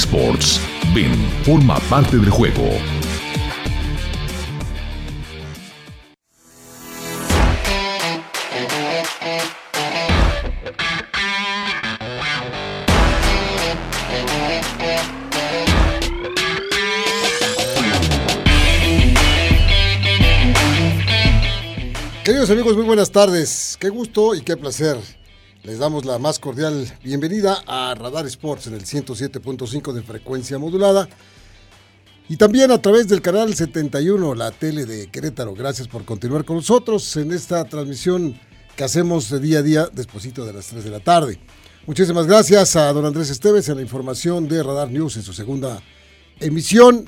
Sports. Ven, forma parte del juego. Queridos amigos, muy buenas tardes. Qué gusto y qué placer. Les damos la más cordial bienvenida a Radar Sports en el 107.5 de frecuencia modulada y también a través del canal 71, la tele de Querétaro. Gracias por continuar con nosotros en esta transmisión que hacemos de día a día despuesito de las 3 de la tarde. Muchísimas gracias a don Andrés Esteves en la información de Radar News en su segunda emisión.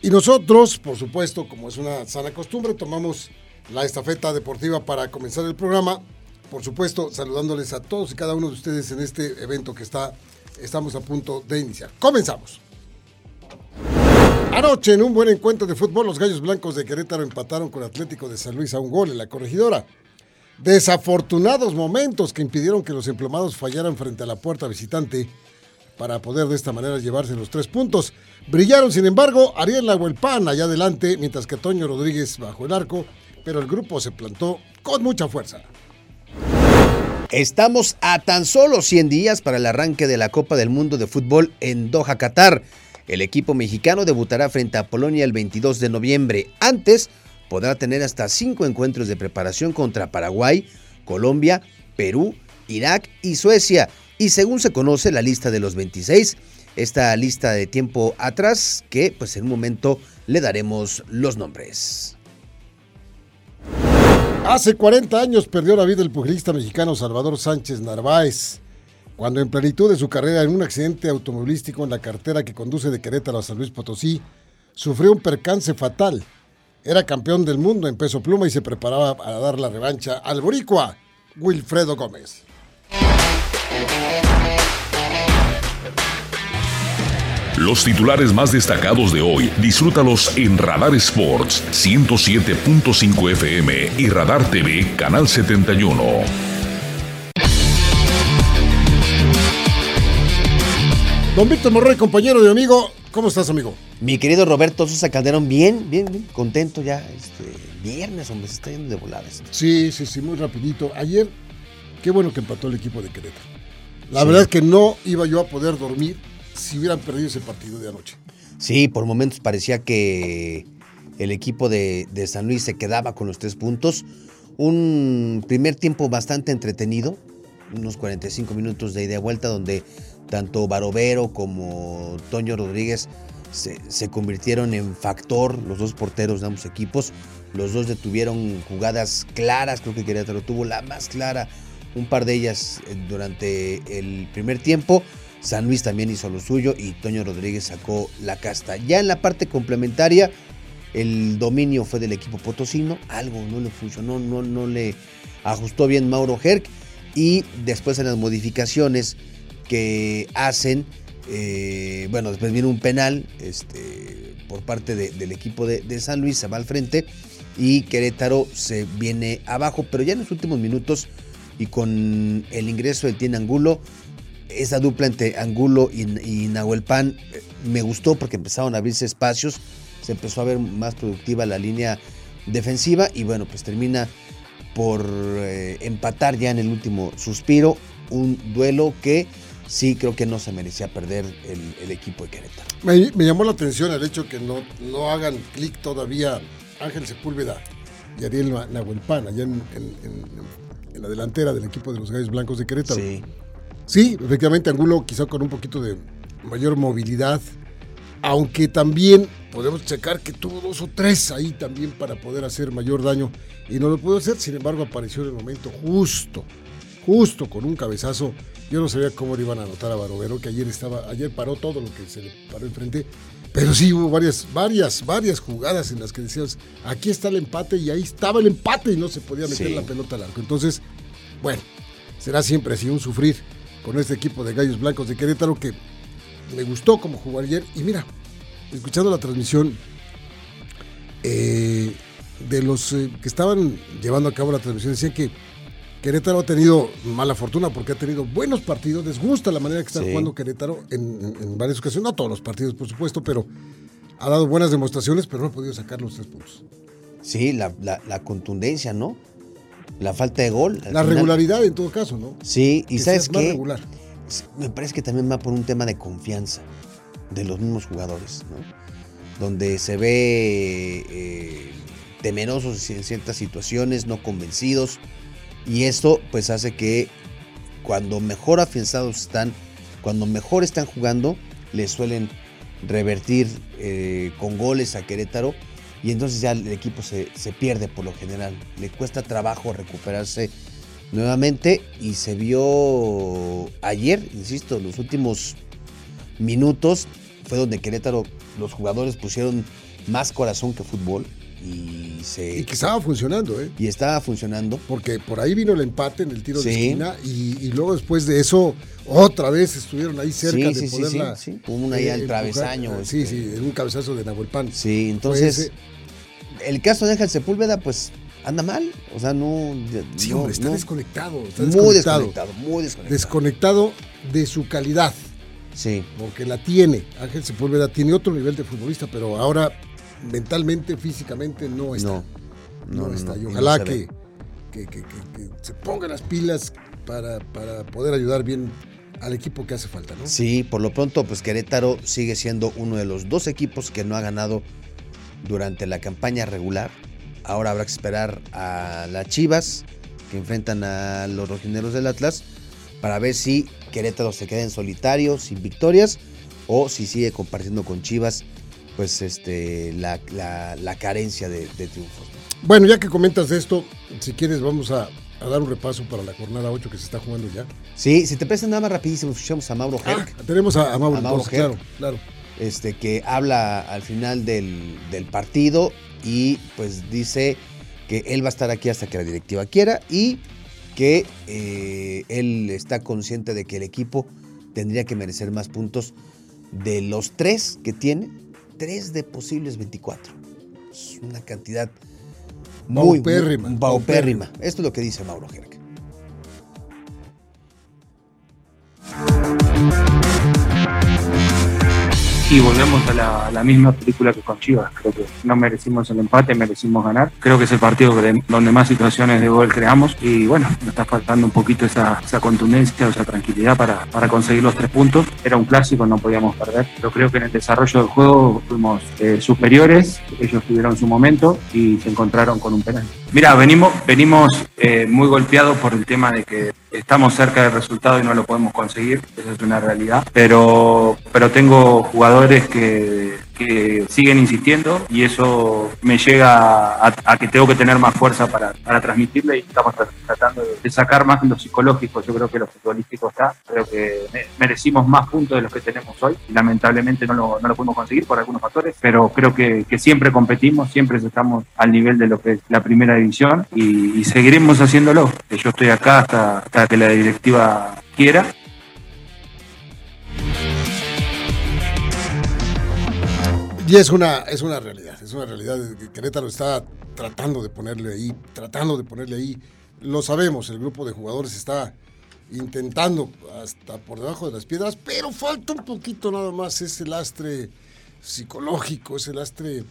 Y nosotros, por supuesto, como es una sana costumbre, tomamos la estafeta deportiva para comenzar el programa. Por supuesto, saludándoles a todos y cada uno de ustedes en este evento que está, estamos a punto de iniciar. Comenzamos. Anoche, en un buen encuentro de fútbol, los Gallos Blancos de Querétaro empataron con Atlético de San Luis a un gol en la corregidora. Desafortunados momentos que impidieron que los emplomados fallaran frente a la puerta visitante para poder de esta manera llevarse los tres puntos. Brillaron, sin embargo, Ariel Nahuelpan allá adelante, mientras que Toño Rodríguez bajo el arco, pero el grupo se plantó con mucha fuerza. Estamos a tan solo 100 días para el arranque de la Copa del Mundo de Fútbol en Doha, Qatar. El equipo mexicano debutará frente a Polonia el 22 de noviembre. Antes, podrá tener hasta cinco encuentros de preparación contra Paraguay, Colombia, Perú, Irak y Suecia. Y según se conoce la lista de los 26, esta lista de tiempo atrás, que pues en un momento le daremos los nombres. Hace 40 años perdió la vida el pugilista mexicano Salvador Sánchez Narváez, cuando en plenitud de su carrera en un accidente automovilístico en la cartera que conduce de Querétaro a San Luis Potosí, sufrió un percance fatal. Era campeón del mundo en peso pluma y se preparaba para dar la revancha al boricua Wilfredo Gómez. Los titulares más destacados de hoy, disfrútalos en Radar Sports 107.5 FM y Radar TV Canal 71. Don Víctor Morroy, compañero de amigo, ¿cómo estás, amigo? Mi querido Roberto Sosa Calderón, bien, bien, bien, contento ya. Este, viernes, hombre, se está yendo de voladas. Sí, sí, sí, muy rapidito. Ayer, qué bueno que empató el equipo de Querétaro. La sí. verdad es que no iba yo a poder dormir si hubieran perdido ese partido de anoche. Sí, por momentos parecía que el equipo de, San Luis se quedaba con los tres puntos. Un primer tiempo bastante entretenido, unos 45 minutos de ida y vuelta, donde tanto Barovero como Toño Rodríguez se, se, convirtieron en factor, los dos porteros de ambos equipos. Los dos detuvieron jugadas claras, creo que Querétaro tuvo la más clara, un par de ellas eh, durante el primer tiempo. San Luis también hizo lo suyo y Toño Rodríguez sacó la casta. Ya en la parte complementaria, el dominio fue del equipo potosino, algo no le funcionó, no, le ajustó bien Mauro Herc y después en las modificaciones que hacen, eh, bueno, después viene un penal este, por parte de, del equipo de, de, San Luis, se va al frente y Querétaro se viene abajo, pero ya en los últimos minutos y con el ingreso del Tien Angulo, esa dupla entre Angulo y, y Nahuel Pan eh, me gustó porque empezaron a abrirse espacios, se empezó a ver más productiva la línea defensiva y bueno, pues termina por eh, empatar ya en el último suspiro un duelo que sí creo que no se merecía perder el, el equipo de Querétaro. Me, me, llamó la atención el hecho que no, no hagan clic todavía Ángel Sepúlveda y Ariel Nahuelpan allá en, en, en, en, la delantera del equipo de los Gallos Blancos de Querétaro. Sí. Sí, efectivamente Angulo quizá con un poquito de mayor movilidad, aunque también podemos checar que tuvo dos o tres ahí también para poder hacer mayor daño y no lo pudo hacer, sin embargo apareció en el momento justo, justo con un cabezazo. Yo no sabía cómo le iban a anotar a Barovero, que ayer estaba, ayer paró todo lo que se le paró enfrente, pero sí hubo varias, varias, varias jugadas en las que decías, aquí está el empate y ahí estaba el empate y no se podía meter sí. la pelota al arco. Entonces, bueno, será siempre así un sufrir con este equipo de Gallos Blancos de Querétaro que me gustó como jugó ayer. Y mira, escuchando la transmisión eh, de los eh, que estaban llevando a cabo la transmisión, decían que Querétaro ha tenido mala fortuna porque ha tenido buenos partidos. Les gusta la manera que está Sí. jugando Querétaro en, en- en varias ocasiones. No todos los partidos, por supuesto, pero ha dado buenas demostraciones, pero no ha podido sacar los tres puntos. Sí, la, la- la contundencia, ¿no? La falta de gol. La final. regularidad en todo caso, ¿no? Sí, y Que ¿sabes qué? regular. Me parece que también va por un tema de confianza de los mismos jugadores, ¿no? Donde se ve eh, temerosos en ciertas situaciones, no convencidos. Y esto pues hace que cuando mejor afianzados están, cuando mejor están jugando, les suelen revertir eh, con goles a Querétaro. Y entonces ya el equipo se, se pierde por lo general. Le cuesta trabajo recuperarse nuevamente y se vio ayer, insisto, los últimos minutos fue donde Querétaro, los jugadores pusieron más corazón que fútbol y se Y que estaba funcionando, ¿eh? y estaba funcionando. Porque por ahí vino el empate en el tiro de esquina y, y luego después de eso otra vez estuvieron ahí cerca Sí, de sí, poderla. sí, sí. Una ahí al empujar. travesaño, Sí, este. sí, en un cabezazo de Nahuel Pan. Sí, entonces ese. el caso de Ángel Sepúlveda pues anda mal, o sea, no Sí, no, hombre, está no. desconectado. Está muy desconectado. desconectado, muy desconectado. Desconectado de su calidad, sí. porque la tiene. Ángel Sepúlveda tiene otro nivel de futbolista, pero ahora mentalmente, físicamente no está. No. no, está. y no ojalá que- que- que se pongan las pilas para, para poder ayudar bien al equipo que hace falta, ¿no? Sí, por lo pronto, pues Querétaro sigue siendo uno de los dos equipos que no ha ganado durante la campaña regular. Ahora habrá que esperar a las Chivas, que enfrentan a los rojineros del Atlas, para ver si Querétaro se queda en solitario, sin victorias, o si sigue compartiendo con Chivas, pues este, la, la- la carencia de, de triunfos. ¿no? Bueno, ya que comentas esto, si quieres vamos a, a dar un repaso para la jornada 8 que se está jugando ya. Sí, si te parece nada más rapidísimo, escuchamos a Mauro Herc. Ah, tenemos a, a Mauro, A Mauro entonces, Ger. claro, claro. este, que habla al final del, del partido y pues dice que él va a estar aquí hasta que la directiva quiera y que eh, él está consciente de que el equipo tendría que merecer más puntos de los tres que tiene, tres de posibles 24. Es una cantidad muy Paupérrima, paupérrima. Esto es lo que dice Mauro Jerk. Y volvemos a la, misma película que con Chivas. Creo que no merecimos el empate, merecimos ganar. Creo que es el partido donde más situaciones de gol creamos. Y bueno, nos está faltando un poquito esa, esa contundencia, esa tranquilidad para, para conseguir los tres puntos. Era un clásico, no podíamos perder. Pero creo que en el desarrollo del juego fuimos eh, superiores. Ellos tuvieron su momento y se encontraron con un penal. Mira, venimos, venimos eh, muy golpeados por el tema de que estamos cerca del resultado y no lo podemos conseguir. Esa es una realidad. Pero, pero tengo jugadores que, que siguen insistiendo y eso me llega a, que tengo que tener más fuerza para, para transmitirle y estamos tra- tratando de, sacar más lo psicológico. Yo creo que lo futbolístico está. Creo que me- merecimos más puntos de los que tenemos hoy. Lamentablemente no lo, no lo pudimos conseguir por algunos factores, pero creo que, que siempre competimos, siempre estamos al nivel de lo que es la primera división y, y seguiremos haciéndolo. Yo estoy acá hasta, hasta que la directiva quiera Y es una, es una realidad, es una realidad. que Querétaro está tratando de ponerle ahí, tratando de ponerle ahí. Lo sabemos, el grupo de jugadores está intentando hasta por debajo de las piedras, pero falta un poquito nada más ese lastre psicológico, ese lastre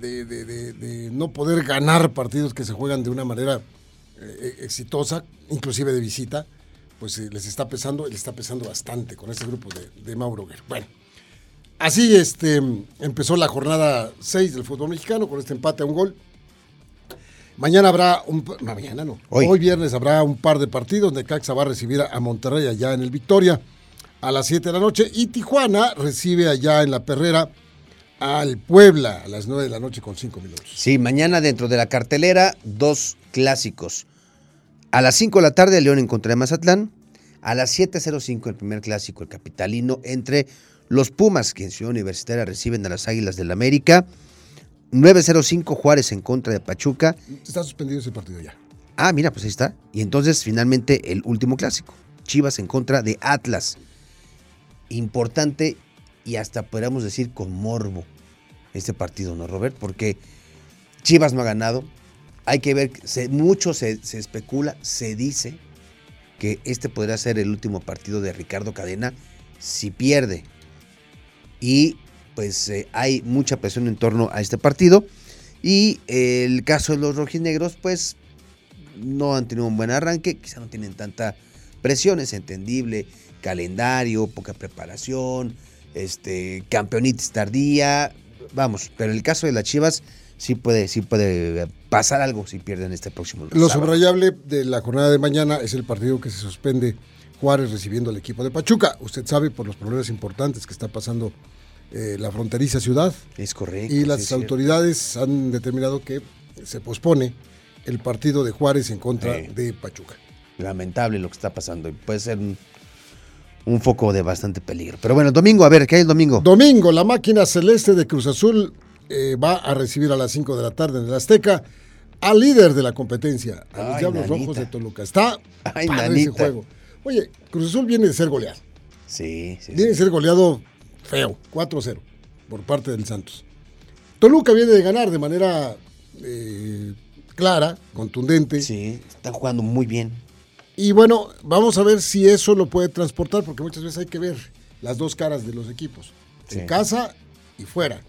de, no poder ganar partidos que se juegan de una manera eh, exitosa, inclusive de visita, pues eh, les está pesando, les está pesando bastante con este grupo de, Mauro Guerra. Bueno, Así este, empezó la jornada 6 del fútbol mexicano con este empate a un gol. Mañana habrá un. No, mañana no. Hoy. Hoy. viernes habrá un par de partidos. Necaxa va a recibir a Monterrey allá en el Victoria a las 7 de la noche. Y Tijuana recibe allá en la Perrera al Puebla a las 9 de la noche con 5 minutos. Sí, mañana dentro de la cartelera, dos clásicos. A las 5 de la tarde, León en contra de Mazatlán. A las 7.05, el primer clásico, el capitalino, entre los Pumas, que en Ciudad Universitaria reciben a las Águilas del América. 9.05, Juárez en contra de Pachuca. Está suspendido ese partido ya. Ah, mira, pues ahí está. Y entonces, finalmente, el último clásico. Chivas en contra de Atlas. Importante y hasta podríamos decir con morbo este partido, ¿no, Robert? Porque Chivas no ha ganado, hay que ver, se, mucho se, se especula, se dice que este podría ser el último partido de Ricardo Cadena si pierde. Y pues eh, hay mucha presión en torno a este partido. Y eh, el caso de los rojinegros, pues no han tenido un buen arranque, quizá no tienen tanta presión, es entendible, calendario, poca preparación, este, campeonitis tardía, vamos, pero el caso de las Chivas sí puede, sí puede pasar algo si pierden este próximo Lo sábado. subrayable de la jornada de mañana es el partido que se suspende Juárez recibiendo al equipo de Pachuca. Usted sabe por los problemas importantes que está pasando eh, la fronteriza ciudad Es correcto. y las cierto. autoridades han determinado que se pospone el partido de Juárez en contra Sí. de Pachuca. Lamentable lo que está pasando y puede ser un, un foco de bastante peligro. Pero bueno, domingo, a ver, ¿qué hay el domingo? Domingo, la máquina celeste de Cruz Azul eh, va a recibir a las 5 de la tarde en el Azteca al líder de la competencia, a los Diablos. Rojos de Toluca. Está Ay, padre ese juego. Oye, Cruz Azul viene de ser goleado. Sí, sí, Viene de ser goleado feo, 4-0, por parte del Santos. Toluca viene de ganar de manera eh, clara, contundente. Sí, están jugando muy bien. Y bueno, vamos a ver si eso lo puede transportar, porque muchas veces hay que ver las dos caras de los equipos, Sí. en casa y fuera.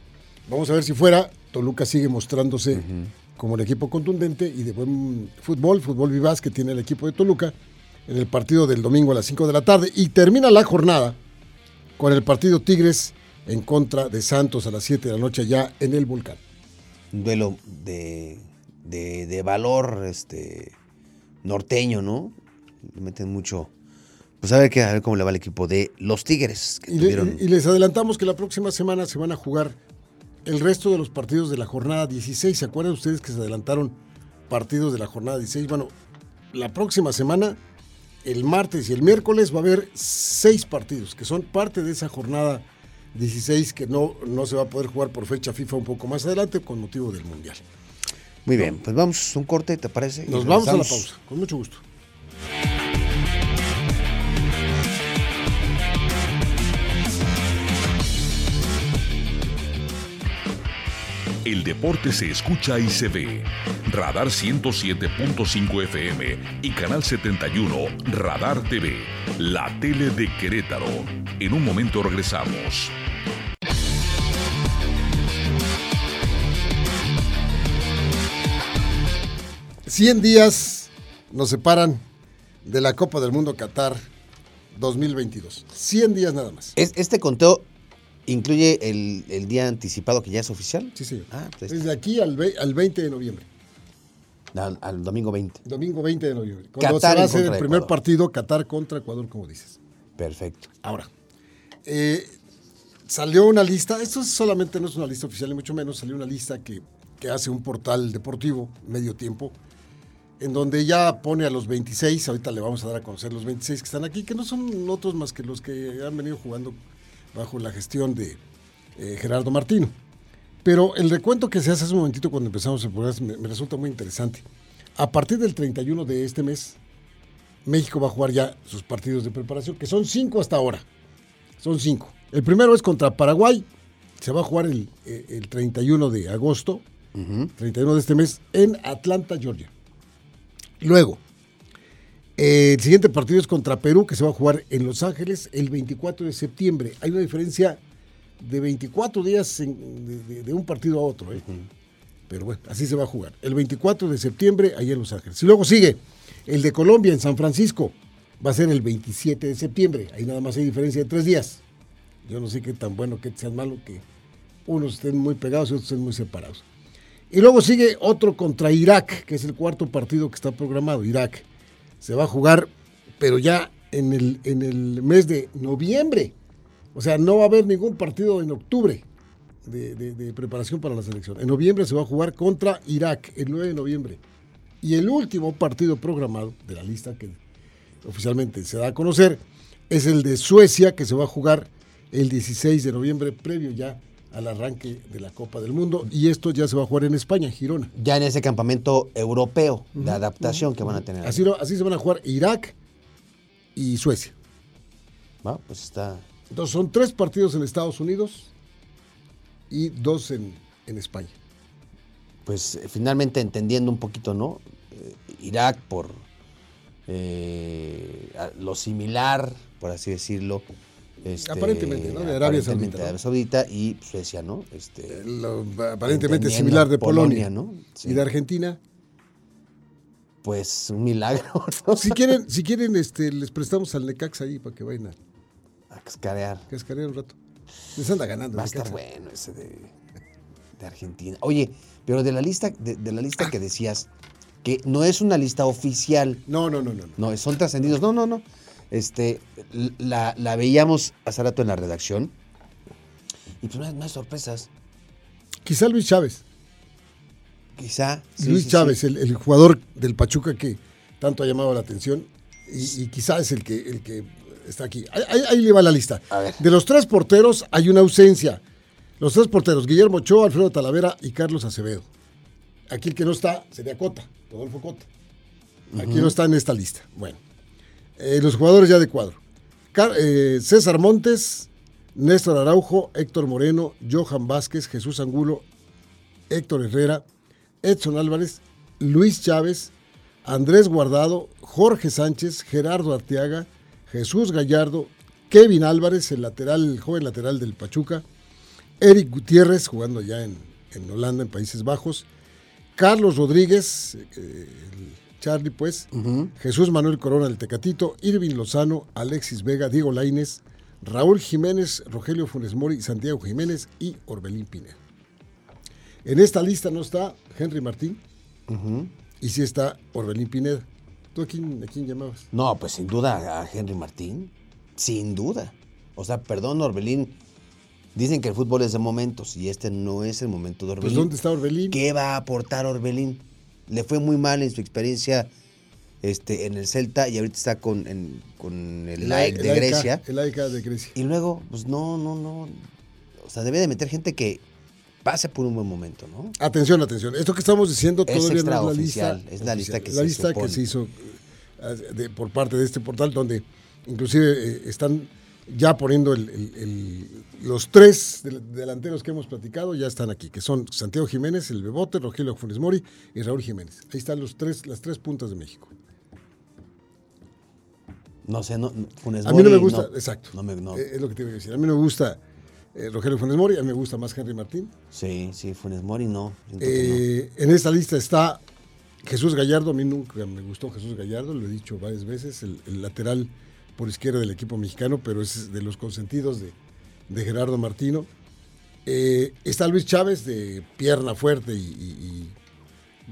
Vamos a ver si fuera, Toluca sigue mostrándose como el equipo contundente y de buen fútbol, fútbol vivaz que tiene el equipo de Toluca en el partido del domingo a las 5 de la tarde. Y termina la jornada con el partido Tigres en contra de Santos a las 7 de la noche ya en el Volcán. Un duelo de, de, de valor este norteño, ¿no? Le meten mucho. Pues a ver, qué, a ver cómo le va al equipo de los Tigres. Que Y, tuvieron... y les adelantamos que la próxima semana se van a jugar el resto de los partidos de la jornada 16. ¿Se acuerdan ustedes que se adelantaron partidos de la jornada 16? Bueno, la próxima semana, el martes y el miércoles, va a haber seis partidos que son parte de esa jornada 16 que no, no se va a poder jugar por fecha FIFA un poco más adelante con motivo del Mundial. Muy bien, pues vamos a un corte, ¿te parece? Nos vamos a la pausa, con mucho gusto. El deporte se escucha y se ve. Radar 107.5 FM y Canal 71 Radar TV, la tele de Querétaro. En un momento regresamos. 100 días nos separan de la Copa del Mundo Qatar 2022. 100 días nada más. Es- este conteo incluye el, el día anticipado que ya es oficial. Sí, señor. Ah, pues Desde aquí al, ve- al 20 de noviembre. al, al domingo 20. Domingo 20 de noviembre. Cuando Qatar se va a hacer el primer Ecuador. partido, Qatar contra Ecuador, como dices. Perfecto. Ahora, eh, salió una lista, esto solamente no es una lista oficial, ni mucho menos, salió una lista que, que hace un portal deportivo, medio tiempo, en donde ya pone a los 26, ahorita le vamos a dar a conocer los 26 que están aquí, que no son otros más que los que han venido jugando bajo la gestión de eh, Gerardo Martino. Pero el recuento que se hace hace un momentito cuando empezamos el programa me, me resulta muy interesante. A partir del 31 de este mes, México va a jugar ya sus partidos de preparación, que son cinco hasta ahora. Son cinco. El primero es contra Paraguay. Se va a jugar el, eh, el 31 de agosto, 31 de este mes, en Atlanta, Georgia. Luego, eh, el siguiente partido es contra Perú, que se va a jugar en Los Ángeles el 24 de septiembre. Hay una diferencia de 24 días en- de, un partido a otro. ¿eh? Pero bueno, así se va a jugar. El 24 de septiembre, ahí en Los Ángeles. Y luego sigue el de Colombia en San Francisco. Va a ser el 27 de septiembre. Ahí nada más hay diferencia de tres días. Yo no sé qué tan bueno, qué tan malo que unos estén muy pegados y otros estén muy separados. Y luego sigue otro contra Irak, que es el cuarto partido que está programado. Irak se va a jugar, pero ya en el, en el mes de noviembre. O sea, no va a haber ningún partido en octubre de, de- de preparación para la selección. En noviembre se va a jugar contra Irak, el 9 de noviembre. Y el último partido programado de la lista que oficialmente se da a conocer es el de Suecia, que se va a jugar el 16 de noviembre, previo ya al arranque de la Copa del Mundo. Y esto ya se va a jugar en España, Girona. Ya en ese campamento europeo de adaptación que van a tener. Así, se van a jugar Irak y Suecia. ¿Va? Pues está. Entonces son tres partidos en Estados Unidos y dos en, en España. pues finalmente entendiendo un poquito, ¿no? Eh, Irak por eh, lo similar, por así decirlo. Este, aparentemente, ¿no? De Arabia Saudita. Arabia Saudita y Suecia, ¿no? Este, aparentemente similar de Polonia, ¿no? ¿Y de Argentina? Pues un milagro, Si quieren, si quieren este, les prestamos al Necax ahí para que vayan a, cascarear. Cascarear un rato. Les anda ganando. Va a estar bueno ese de, de, Argentina. Oye, pero de la lista, de la lista que decías, que no es una lista oficial. No, no, no, no. No, son trascendidos. No, no, no. Este, la, veíamos hace rato en la redacción. Y pues no hay, sorpresas. Quizá Luis Chávez. Quizá. Luis Chávez, El, jugador del Pachuca que tanto ha llamado la atención. Y, quizá es el que, el que está aquí. Ahí, le va la lista. De los tres porteros hay una ausencia. Los tres porteros, Guillermo Ochoa, Alfredo Talavera y Carlos Acevedo. Aquí el que no está sería Cota. Rodolfo Cota. Aquí no está en esta lista. Bueno, eh, los jugadores ya de cuadro. Eh, César Montes, Néstor Araujo, Héctor Moreno, Johan Vázquez, Jesús Angulo, Héctor Herrera, Edson Álvarez, Luis Chávez, Andrés Guardado, Jorge Sánchez, Gerardo Arteaga, Jesús Gallardo, Kevin Álvarez, el lateral, el joven lateral del Pachuca, Eric Gutiérrez, jugando ya en, Holanda, en Países Bajos, Carlos Rodríguez, eh, Charlie, pues, Jesús Manuel Corona del Tecatito, Irving Lozano, Alexis Vega, Diego Laines, Raúl Jiménez, Rogelio Funes Mori, Santiago Jiménez y Orbelín Pineda. En esta lista no está Henry Martín y sí está Orbelín Pineda. ¿Tú a quién, a quién llamabas? No, pues sin duda a Henry Martín. Sin duda. O sea, perdón, Orbelín Dicen que el fútbol es de momentos y este no es el momento de pues, Orbelín. Pues ¿dónde está Orbelín? ¿Qué va a aportar Orbelín? Le fue muy mal en su experiencia este, en el Celta y ahorita está con, con el, AEK de Grecia. El AEK de Grecia. Y luego, pues no, no, no. O sea, debe de meter gente que pase por un buen momento, ¿no? Atención, atención. Esto que estamos diciendo es todavía no es la lista. Es la lista que la se lista que se hizo eh, por parte de este portal donde inclusive eh, están ya poniendo los tres delanteros que hemos platicado, ya están aquí, que son Santiago Jiménez, el Bebote, Rogelio Funes Mori y Raúl Jiménez. Ahí están los tres, las tres puntas de México. No sé, no, Funes Mori. A mí no me gusta, exacto. Eh, es lo que te iba a decir. A mí no me gusta eh, Rogelio Funes Mori, a mí me gusta más Henry Martín. Sí, sí, Funes Mori no. Eh, en esta lista está Jesús Gallardo, a mí nunca me gustó Jesús Gallardo, lo he dicho varias veces, el lateral por izquierda del equipo mexicano, pero es de los consentidos de, Gerardo Martino. Eh, está Luis Chávez, de pierna fuerte y,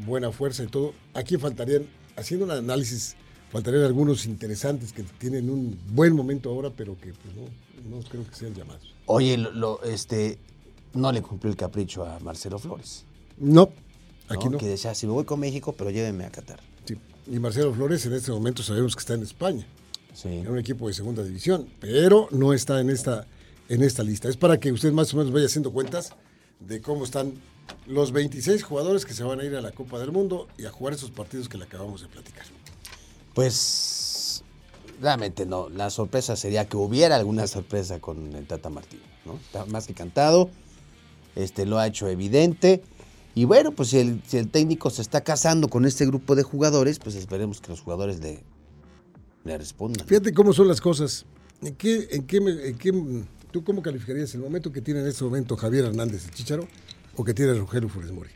buena fuerza y todo. Aquí faltarían, haciendo un análisis, faltarían algunos interesantes que tienen un buen momento ahora, pero que pues, no, no creo que sean llamados. Oye, lo, este, no le cumplió el capricho a Marcelo Flores. No, aquí no. Que decía, si me voy con México, pero llévenme a Qatar. Sí, y Marcelo Flores en este momento sabemos que está en España en un equipo de segunda división, pero no está en esta, en esta lista. Es para que usted más o menos vaya haciendo cuentas de cómo están los 26 jugadores que se van a ir a la Copa del Mundo y a jugar esos partidos que le acabamos de platicar. Pues realmente no, la sorpresa sería que hubiera alguna sorpresa con el Tata Martino, ¿no? Está más que cantado, este lo ha hecho evidente. Y bueno, pues si el, si el técnico se está casando con este grupo de jugadores, pues esperemos que los jugadores de le respondan. Fíjate cómo son las cosas. ¿En qué, en qué, en qué, ¿Tú cómo calificarías el momento que tiene en este momento Javier Hernández, el Chicharo, o que tiene Rogelio Funes Mori?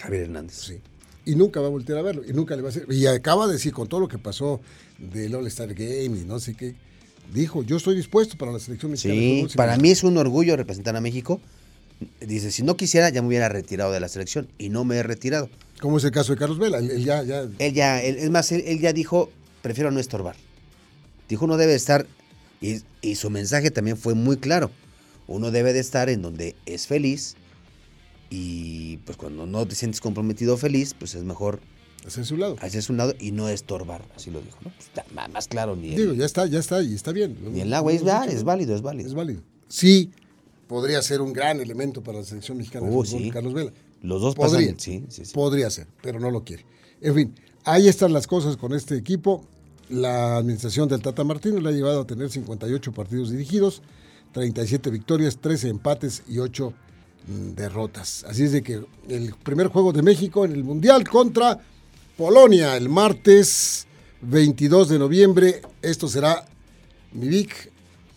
Javier Hernández. Sí. Y nunca va a volver a verlo, y nunca le va a hacer. Y acaba de decir, con todo lo que pasó del All-Star Game y no sé qué, dijo, yo estoy dispuesto para la selección mexicana. Sí, para mí es un orgullo representar a México. Dice, si no quisiera, ya me hubiera retirado de la selección, y no me he retirado. ¿Cómo es el caso de Carlos Vela? Él, ya, ya... Él ya, es más, él ya dijo, prefiero no estorbar. Dijo, uno debe estar, y, su mensaje también fue muy claro, uno debe de estar en donde es feliz y pues cuando no te sientes comprometido o feliz, pues es mejor hacer su lado. Hacer su lado y no estorbar, así lo dijo. ¿no? Pues está más claro ni Digo, ya está, ya está, y está bien. Ni el agua es, es válido, es válido. Es válido. Sí, podría ser un gran elemento para la selección mexicana de uh, fútbol, Carlos Vela. Los dos podrían, sí, sí, sí. Podría ser, pero no lo quiere. En fin, ahí están las cosas con este equipo. La administración del Tata Martino le ha llevado a tener 58 partidos dirigidos, 37 victorias, 13 empates y 8 mm, derrotas. Así es de que el primer juego de México en el Mundial contra Polonia el martes 22 de noviembre. Esto será mi Vic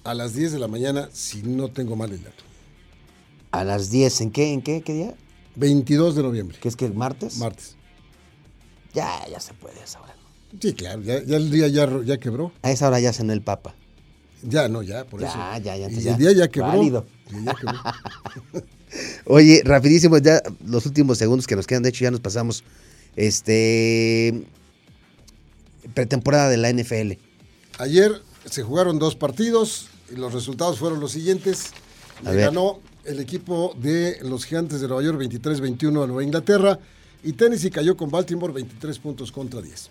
a las 10 de la mañana, si no tengo mal el dato. A las 10, ¿en qué? ¿En qué? ¿Qué día? 22 de noviembre. ¿Qué es que martes? Martes. Ya, ya se puede a esa hora. Sí, claro, ya, ya el día ya, ya quebró. A esa hora ya cenó el Papa. Ya, no, ya, por Ya, eso. ya, ya, Y el día ya quebró. Válido. Ya quebró. Oye, rapidísimo, ya los últimos segundos que nos quedan, de hecho ya nos pasamos. Este. Pretemporada de la NFL. Ayer se jugaron dos partidos y los resultados fueron los siguientes. Le ganó el equipo de los Gigantes de Nueva York 23-21 a Nueva Inglaterra y Tennessee cayó con Baltimore 23 puntos contra 10.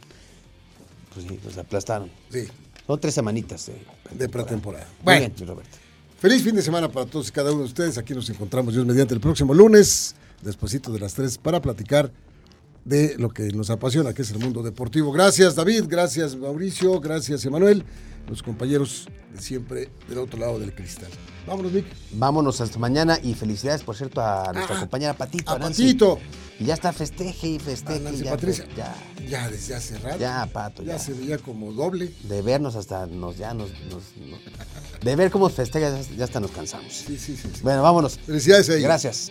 Pues sí, nos aplastaron. Sí, Son tres semanitas de, de pretemporada. Muy Bueno, bien, mi Roberto. feliz fin de semana para todos y cada uno de ustedes. Aquí nos encontramos Dios mediante el próximo lunes, despuesito de las 3, para platicar de lo que nos apasiona, que es el mundo deportivo. Gracias David, gracias Mauricio, gracias Emanuel, los compañeros de siempre del otro lado del cristal. Vámonos, Vic. Vámonos hasta mañana y felicidades, por cierto, a nuestra Ah, compañera Patito. a Nancy. Patito. Y ya está festeje y festeje. Nancy ya, Patricia. Ya, Ya desde hace rato. ya, Pato, ya ya. se veía como doble. De vernos hasta nos, ya nos, de ver cómo festeja, ya, hasta nos cansamos. Sí, sí, sí. sí. Bueno, vámonos. Felicidades a ellos. Gracias.